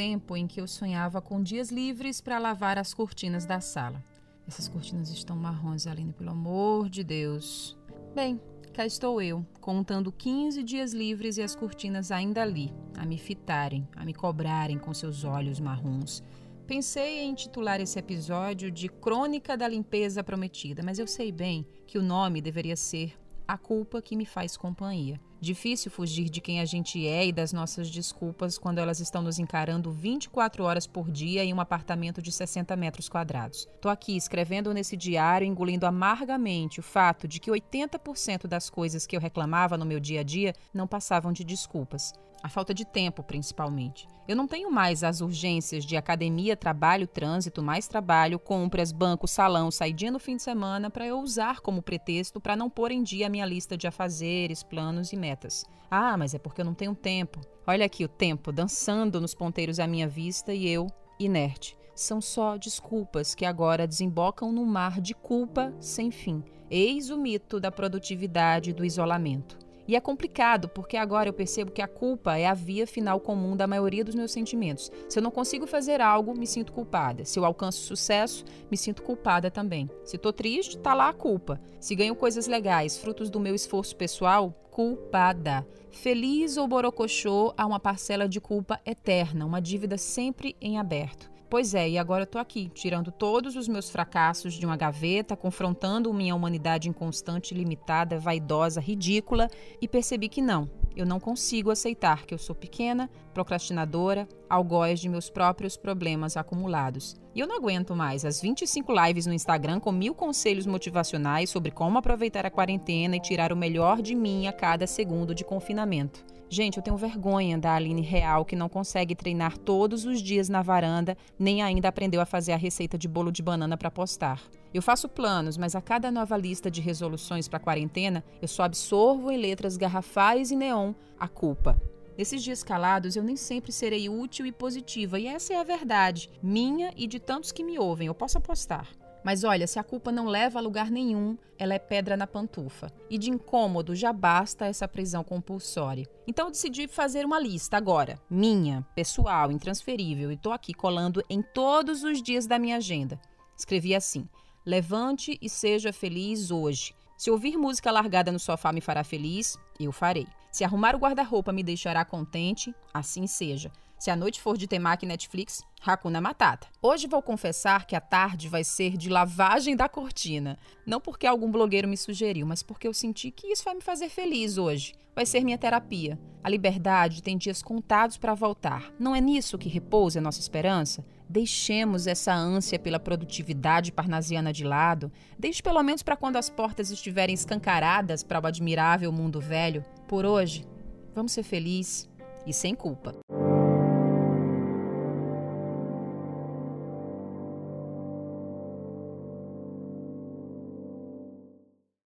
tempo em que eu sonhava com dias livres para lavar as cortinas da sala. Essas cortinas estão marrons, Aline, pelo amor de Deus. Bem, cá estou eu, contando 15 dias livres e as cortinas ainda ali, a me fitarem, a me cobrarem com seus olhos marrons. Pensei em titular esse episódio de Crônica da Limpeza Prometida, mas eu sei bem que o nome deveria ser A Culpa que Me Faz Companhia. Difícil fugir de quem a gente é e das nossas desculpas quando elas estão nos encarando 24 horas por dia em um apartamento de 60 metros quadrados. Tô aqui escrevendo nesse diário, engolindo amargamente o fato de que 80% das coisas que eu reclamava no meu dia a dia não passavam de desculpas. A falta de tempo, principalmente. Eu não tenho mais as urgências de academia, trabalho, trânsito, mais trabalho, compras, banco, salão, saidinha no fim de semana para eu usar como pretexto para não pôr em dia a minha lista de afazeres, planos e metas metas. Ah, mas é porque eu não tenho tempo. Olha aqui o tempo dançando nos ponteiros à minha vista e eu, inerte. São só desculpas que agora desembocam no mar de culpa sem fim. Eis o mito da produtividade e do isolamento. E é complicado, porque agora eu percebo que a culpa é a via final comum da maioria dos meus sentimentos. Se eu não consigo fazer algo, me sinto culpada. Se eu alcanço sucesso, me sinto culpada também. Se estou triste, tá lá a culpa. Se ganho coisas legais, frutos do meu esforço pessoal, culpada. Feliz ou borocochô, há uma parcela de culpa eterna, uma dívida sempre em aberto. Pois é, e agora eu tô aqui, tirando todos os meus fracassos de uma gaveta, confrontando minha humanidade inconstante, limitada, vaidosa, ridícula, e percebi que não, eu não consigo aceitar que eu sou pequena, procrastinadora, algoz de meus próprios problemas acumulados. E eu não aguento mais as 25 lives no Instagram com mil conselhos motivacionais sobre como aproveitar a quarentena e tirar o melhor de mim a cada segundo de confinamento. Gente, eu tenho vergonha da Aline Real que não consegue treinar todos os dias na varanda, nem ainda aprendeu a fazer a receita de bolo de banana para postar. Eu faço planos, mas a cada nova lista de resoluções para quarentena, eu só absorvo em letras garrafais e neon a culpa. Nesses dias calados, eu nem sempre serei útil e positiva, e essa é a verdade, minha e de tantos que me ouvem, eu posso apostar. Mas olha, se a culpa não leva a lugar nenhum, ela é pedra na pantufa. E de incômodo já basta essa prisão compulsória. Então eu decidi fazer uma lista agora, minha, pessoal, intransferível, e estou aqui colando em todos os dias da minha agenda. Escrevi assim: Levante e seja feliz hoje. Se ouvir música largada no sofá me fará feliz, eu farei. Se arrumar o guarda-roupa me deixará contente, assim seja. Se a noite for de temaki Netflix, Hakuna Matata. Hoje vou confessar que a tarde vai ser de lavagem da cortina. Não porque algum blogueiro me sugeriu, mas porque eu senti que isso vai me fazer feliz hoje. Vai ser minha terapia. A liberdade tem dias contados para voltar. Não é nisso que repousa a nossa esperança? Deixemos essa ânsia pela produtividade parnasiana de lado. Deixe pelo menos para quando as portas estiverem escancaradas para o admirável mundo velho. Por hoje, vamos ser felizes e sem culpa.